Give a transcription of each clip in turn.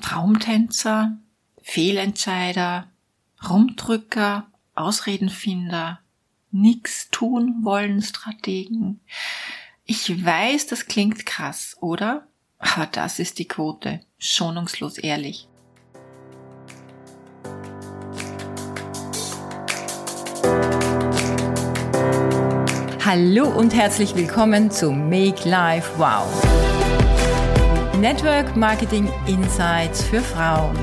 Traumtänzer, Fehlentscheider, Rumdrücker, Ausredenfinder, nix tun wollen Strategen. Ich weiß, das klingt krass, oder? Aber das ist die Quote, schonungslos ehrlich. Hallo und herzlich willkommen zu Make Life Wow. Network Marketing Insights für Frauen.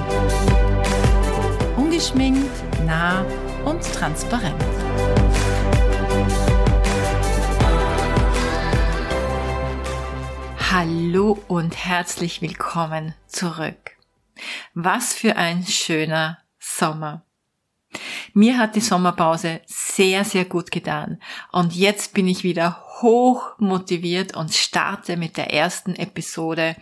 Ungeschminkt, nah und transparent. Hallo und herzlich willkommen zurück. Was für ein schöner Sommer. Mir hat die Sommerpause sehr, sehr gut getan. Und jetzt bin ich wieder hoch motiviert und starte mit der ersten Episode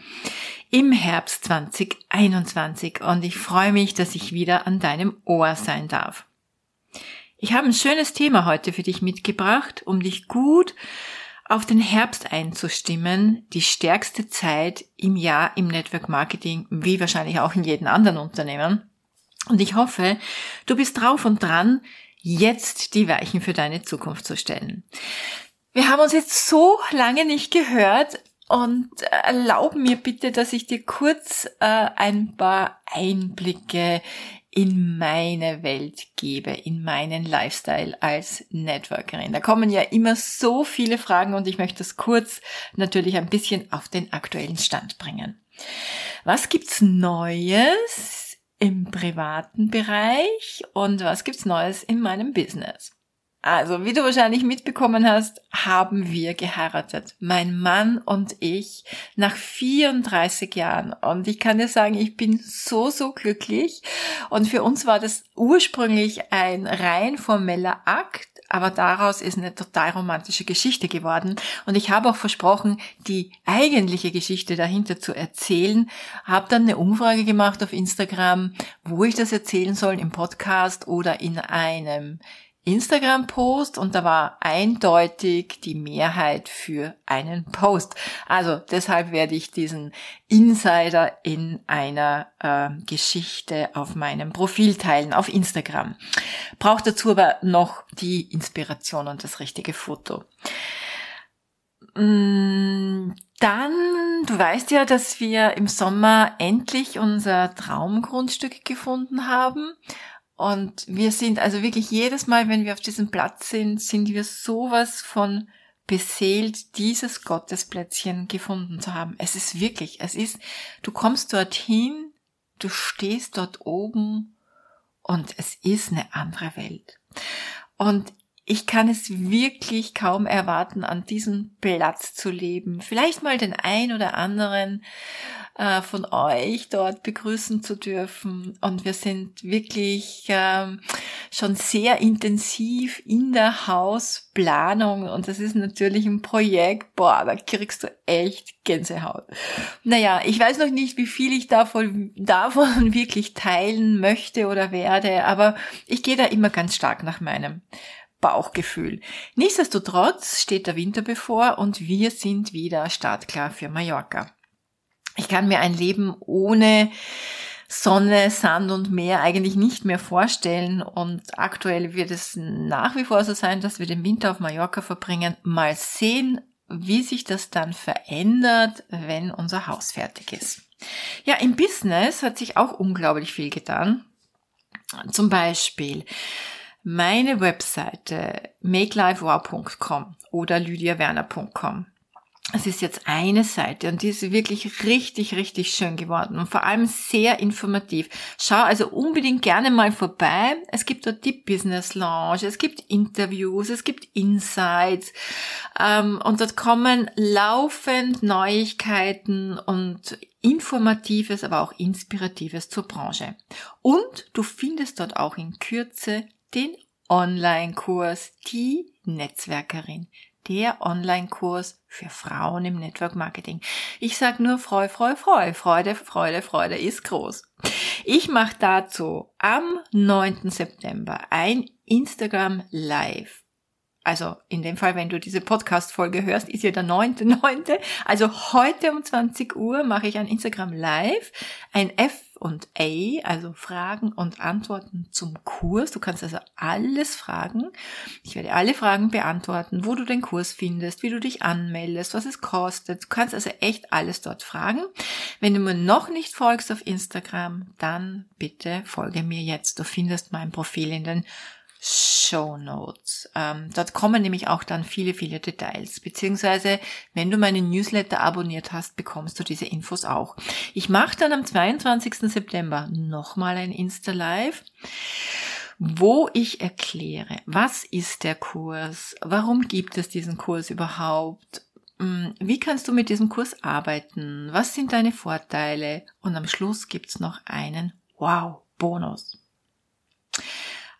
im Herbst 2021. Und ich freue mich, dass ich wieder an deinem Ohr sein darf. Ich habe ein schönes Thema heute für dich mitgebracht, um dich gut auf den Herbst einzustimmen, die stärkste Zeit im Jahr im Network Marketing, wie wahrscheinlich auch in jedem anderen Unternehmen. Und ich hoffe, du bist drauf und dran, jetzt die Weichen für deine Zukunft zu stellen. Wir haben uns jetzt so lange nicht gehört und erlaub mir bitte, dass ich dir kurz äh, ein paar Einblicke in meine Welt gebe, in meinen Lifestyle als Networkerin. Da kommen ja immer so viele Fragen und ich möchte das kurz natürlich ein bisschen auf den aktuellen Stand bringen. Was gibt's Neues im privaten Bereich und was gibt's Neues in meinem Business? Also, wie du wahrscheinlich mitbekommen hast, haben wir geheiratet. Mein Mann und ich nach 34 Jahren. Und ich kann dir sagen, ich bin so, so glücklich. Und für uns war das ursprünglich ein rein formeller Akt aber daraus ist eine total romantische Geschichte geworden. Und ich habe auch versprochen, die eigentliche Geschichte dahinter zu erzählen. Habe dann eine Umfrage gemacht auf Instagram, wo ich das erzählen soll, im Podcast oder in einem Instagram-Post und da war eindeutig die Mehrheit für einen Post. Also deshalb werde ich diesen Insider in einer äh, Geschichte auf meinem Profil teilen, auf Instagram. Braucht dazu aber noch die Inspiration und das richtige Foto. Mm, dann, du weißt ja, dass wir im Sommer endlich unser Traumgrundstück gefunden haben und wir sind also wirklich jedes Mal, wenn wir auf diesem Platz sind, sind wir sowas von beseelt, dieses Gottesplätzchen gefunden zu haben. Es ist wirklich, es ist, du kommst dorthin, du stehst dort oben und es ist eine andere Welt. Und ich kann es wirklich kaum erwarten, an diesem Platz zu leben. Vielleicht mal den ein oder anderen äh, von euch dort begrüßen zu dürfen. Und wir sind wirklich ähm, schon sehr intensiv in der Hausplanung. Und das ist natürlich ein Projekt, boah, da kriegst du echt Gänsehaut. Naja, ich weiß noch nicht, wie viel ich davon, davon wirklich teilen möchte oder werde, aber ich gehe da immer ganz stark nach meinem Bauchgefühl. Nichtsdestotrotz steht der Winter bevor und wir sind wieder startklar für Mallorca. Ich kann mir ein Leben ohne Sonne, Sand und Meer eigentlich nicht mehr vorstellen. Und aktuell wird es nach wie vor so sein, dass wir den Winter auf Mallorca verbringen. Mal sehen, wie sich das dann verändert, wenn unser Haus fertig ist. Ja, im Business hat sich auch unglaublich viel getan. Zum Beispiel meine Webseite makelifewow.com oder lydiawerner.com es ist jetzt eine Seite und die ist wirklich richtig, richtig schön geworden und vor allem sehr informativ. Schau also unbedingt gerne mal vorbei. Es gibt dort die Business Lounge, es gibt Interviews, es gibt Insights ähm, und dort kommen laufend Neuigkeiten und Informatives, aber auch Inspiratives zur Branche. Und du findest dort auch in Kürze den Online-Kurs Die Netzwerkerin der Online-Kurs für Frauen im Network Marketing. Ich sag nur Freu, Freu, Freu. Freude, Freude, Freude ist groß. Ich mache dazu am 9. September ein Instagram Live. Also in dem Fall, wenn du diese Podcast-Folge hörst, ist ja der 9.9. Also heute um 20 Uhr mache ich ein Instagram Live, ein F und A, also Fragen und Antworten zum Kurs. Du kannst also alles fragen. Ich werde alle Fragen beantworten, wo du den Kurs findest, wie du dich anmeldest, was es kostet. Du kannst also echt alles dort fragen. Wenn du mir noch nicht folgst auf Instagram, dann bitte folge mir jetzt. Du findest mein Profil in den Show Notes. Ähm, dort kommen nämlich auch dann viele, viele Details. Beziehungsweise, wenn du meinen Newsletter abonniert hast, bekommst du diese Infos auch. Ich mache dann am 22. September nochmal ein Insta-Live wo ich erkläre, was ist der Kurs, warum gibt es diesen Kurs überhaupt, hm, wie kannst du mit diesem Kurs arbeiten, was sind deine Vorteile und am Schluss gibt's noch einen Wow-Bonus.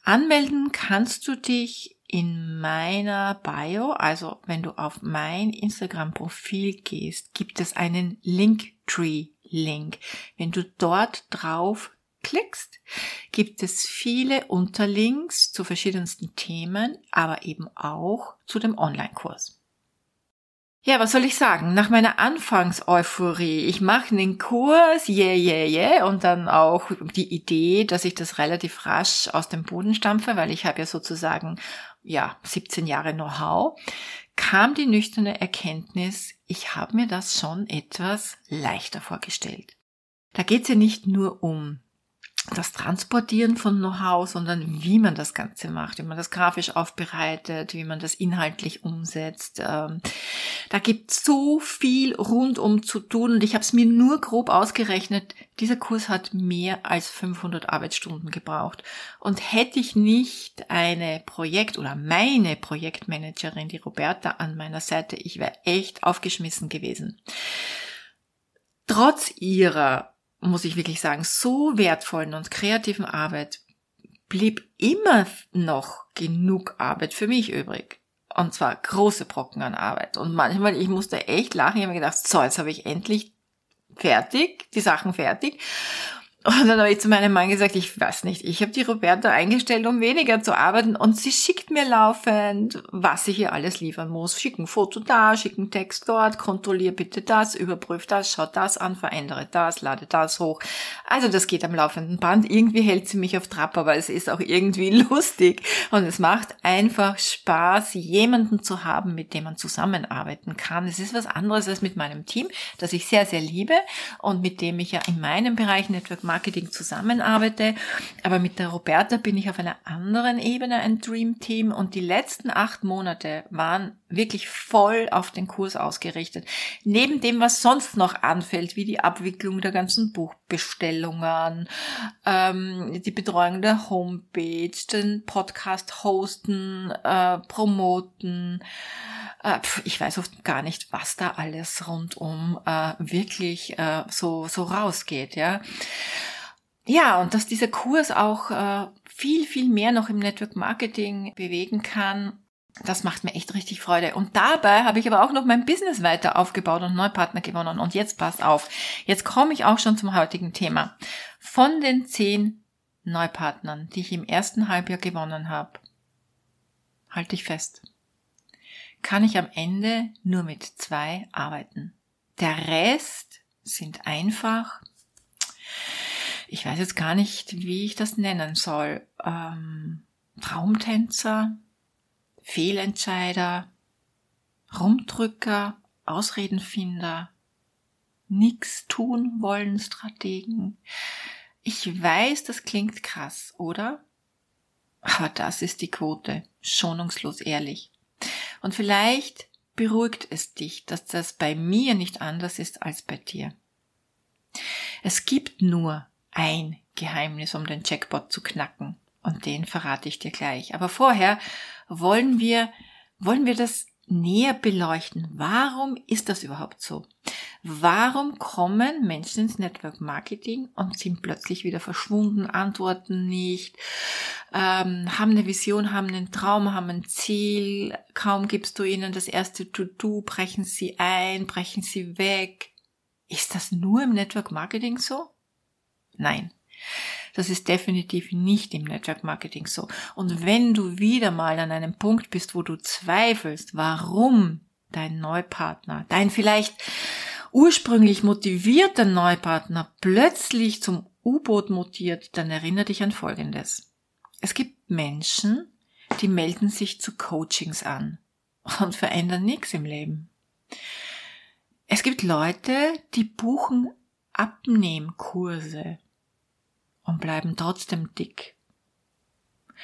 Anmelden kannst du dich in meiner Bio, also wenn du auf mein Instagram-Profil gehst, gibt es einen Linktree-Link. Wenn du dort drauf klickst, gibt es viele Unterlinks zu verschiedensten Themen, aber eben auch zu dem Online-Kurs. Ja, was soll ich sagen? Nach meiner Anfangseuphorie, ich mache einen Kurs, yeah, yeah, yeah, und dann auch die Idee, dass ich das relativ rasch aus dem Boden stampfe, weil ich habe ja sozusagen, ja, 17 Jahre Know-how, kam die nüchterne Erkenntnis, ich habe mir das schon etwas leichter vorgestellt. Da geht's ja nicht nur um das Transportieren von Know-how, sondern wie man das Ganze macht, wie man das grafisch aufbereitet, wie man das inhaltlich umsetzt. Ähm, da gibt so viel rundum zu tun und ich habe es mir nur grob ausgerechnet. Dieser Kurs hat mehr als 500 Arbeitsstunden gebraucht und hätte ich nicht eine Projekt- oder meine Projektmanagerin, die Roberta, an meiner Seite, ich wäre echt aufgeschmissen gewesen. Trotz ihrer muss ich wirklich sagen, so wertvollen und kreativen Arbeit blieb immer noch genug Arbeit für mich übrig. Und zwar große Brocken an Arbeit. Und manchmal, ich musste echt lachen. Ich habe mir gedacht, so, jetzt habe ich endlich fertig, die Sachen fertig. Und dann habe ich zu meinem Mann gesagt, ich weiß nicht, ich habe die Roberta eingestellt, um weniger zu arbeiten und sie schickt mir laufend, was sie hier alles liefern muss. Schick ein Foto da, schick einen Text dort, kontrollier bitte das, überprüf das, schau das an, verändere das, lade das hoch. Also das geht am laufenden Band. Irgendwie hält sie mich auf Trab, aber es ist auch irgendwie lustig und es macht einfach Spaß, jemanden zu haben, mit dem man zusammenarbeiten kann. Es ist was anderes als mit meinem Team, das ich sehr, sehr liebe und mit dem ich ja in meinem Bereich Network zusammenarbeite. Aber mit der Roberta bin ich auf einer anderen Ebene ein Dream Team und die letzten acht Monate waren wirklich voll auf den Kurs ausgerichtet. Neben dem, was sonst noch anfällt, wie die Abwicklung der ganzen Buchbestellungen, ähm, die Betreuung der Homepage, den Podcast hosten, äh, promoten, äh, ich weiß oft gar nicht, was da alles rundum äh, wirklich äh, so so rausgeht, ja. Ja, und dass dieser Kurs auch äh, viel, viel mehr noch im Network Marketing bewegen kann, das macht mir echt richtig Freude. Und dabei habe ich aber auch noch mein Business weiter aufgebaut und Neupartner gewonnen. Und jetzt pass auf. Jetzt komme ich auch schon zum heutigen Thema. Von den zehn Neupartnern, die ich im ersten Halbjahr gewonnen habe, halte ich fest, kann ich am Ende nur mit zwei arbeiten. Der Rest sind einfach ich weiß jetzt gar nicht, wie ich das nennen soll, ähm, Traumtänzer, Fehlentscheider, Rumdrücker, Ausredenfinder, nix tun wollen Strategen. Ich weiß, das klingt krass, oder? Aber das ist die Quote, schonungslos ehrlich. Und vielleicht beruhigt es dich, dass das bei mir nicht anders ist als bei dir. Es gibt nur ein Geheimnis, um den Jackpot zu knacken. Und den verrate ich dir gleich. Aber vorher wollen wir, wollen wir das näher beleuchten. Warum ist das überhaupt so? Warum kommen Menschen ins Network Marketing und sind plötzlich wieder verschwunden, antworten nicht, ähm, haben eine Vision, haben einen Traum, haben ein Ziel, kaum gibst du ihnen das erste To-Do, brechen sie ein, brechen sie weg. Ist das nur im Network Marketing so? Nein. Das ist definitiv nicht im Network Marketing so. Und wenn du wieder mal an einem Punkt bist, wo du zweifelst, warum dein Neupartner, dein vielleicht ursprünglich motivierter Neupartner plötzlich zum U-Boot mutiert, dann erinnere dich an Folgendes. Es gibt Menschen, die melden sich zu Coachings an und verändern nichts im Leben. Es gibt Leute, die buchen Abnehmkurse und bleiben trotzdem dick.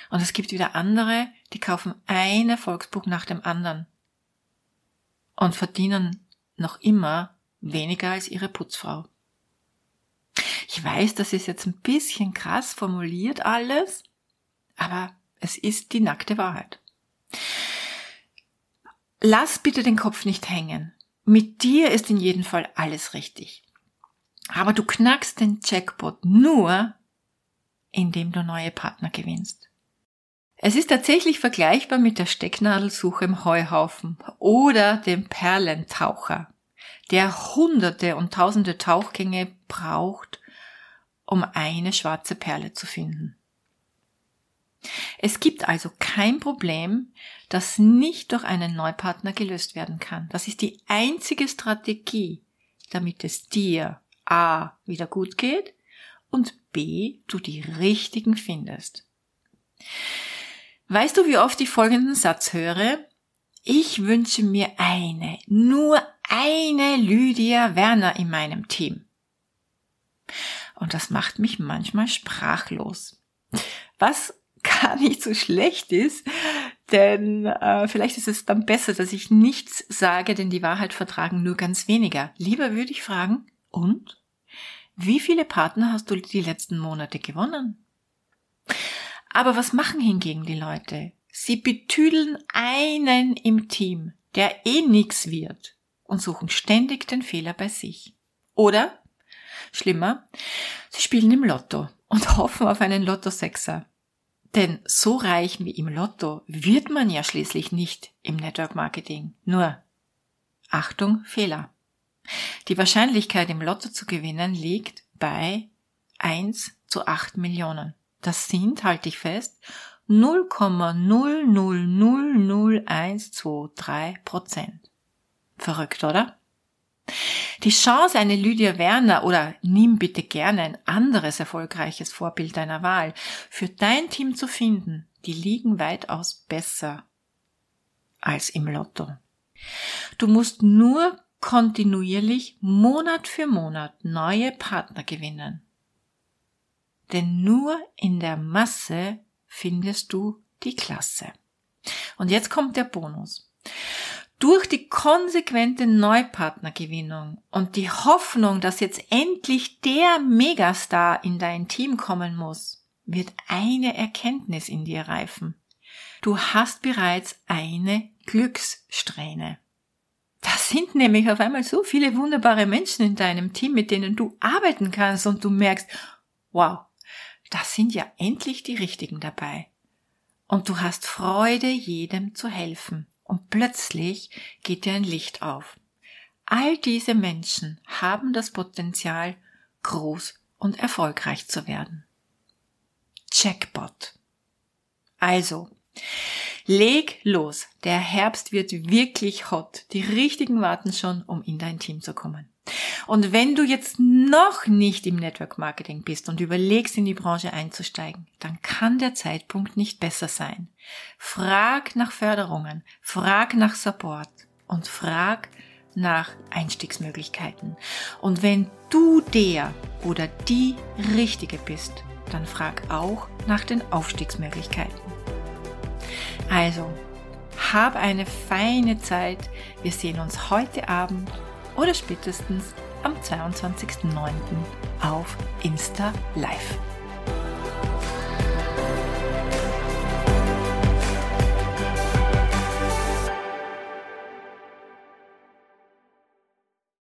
Und es gibt wieder andere, die kaufen ein Erfolgsbuch nach dem anderen und verdienen noch immer weniger als ihre Putzfrau. Ich weiß, das ist jetzt ein bisschen krass formuliert alles, aber es ist die nackte Wahrheit. Lass bitte den Kopf nicht hängen. Mit dir ist in jedem Fall alles richtig. Aber du knackst den Jackpot nur, indem du neue Partner gewinnst. Es ist tatsächlich vergleichbar mit der Stecknadelsuche im Heuhaufen oder dem Perlentaucher, der hunderte und tausende Tauchgänge braucht, um eine schwarze Perle zu finden. Es gibt also kein Problem, das nicht durch einen Neupartner gelöst werden kann. Das ist die einzige Strategie, damit es dir A wieder gut geht und B du die richtigen findest. Weißt du, wie oft ich folgenden Satz höre? Ich wünsche mir eine, nur eine Lydia Werner in meinem Team. Und das macht mich manchmal sprachlos. Was gar nicht so schlecht ist, denn äh, vielleicht ist es dann besser, dass ich nichts sage, denn die Wahrheit vertragen nur ganz weniger. Lieber würde ich fragen, und? Wie viele Partner hast du die letzten Monate gewonnen? Aber was machen hingegen die Leute? Sie betüdeln einen im Team, der eh nix wird und suchen ständig den Fehler bei sich. Oder, schlimmer, sie spielen im Lotto und hoffen auf einen Lotto-Sechser. Denn so reich wie im Lotto wird man ja schließlich nicht im Network Marketing. Nur, Achtung, Fehler. Die Wahrscheinlichkeit im Lotto zu gewinnen liegt bei 1 zu 8 Millionen. Das sind, halte ich fest, 0,0000123 Prozent. Verrückt, oder? Die Chance, eine Lydia Werner oder nimm bitte gerne ein anderes erfolgreiches Vorbild deiner Wahl für dein Team zu finden, die liegen weitaus besser als im Lotto. Du musst nur kontinuierlich Monat für Monat neue Partner gewinnen. Denn nur in der Masse findest du die Klasse. Und jetzt kommt der Bonus. Durch die konsequente Neupartnergewinnung und die Hoffnung, dass jetzt endlich der Megastar in dein Team kommen muss, wird eine Erkenntnis in dir reifen. Du hast bereits eine Glückssträhne. Das sind nämlich auf einmal so viele wunderbare Menschen in deinem Team, mit denen du arbeiten kannst und du merkst, wow, das sind ja endlich die Richtigen dabei. Und du hast Freude, jedem zu helfen und plötzlich geht dir ein Licht auf. All diese Menschen haben das Potenzial, groß und erfolgreich zu werden. Jackpot. Also, leg los. Der Herbst wird wirklich hot. Die richtigen warten schon, um in dein Team zu kommen. Und wenn du jetzt noch nicht im Network Marketing bist und überlegst, in die Branche einzusteigen, dann kann der Zeitpunkt nicht besser sein. Frag nach Förderungen, frag nach Support und frag nach Einstiegsmöglichkeiten. Und wenn du der oder die Richtige bist, dann frag auch nach den Aufstiegsmöglichkeiten. Also, hab eine feine Zeit. Wir sehen uns heute Abend oder spätestens am 22.09. auf Insta Live.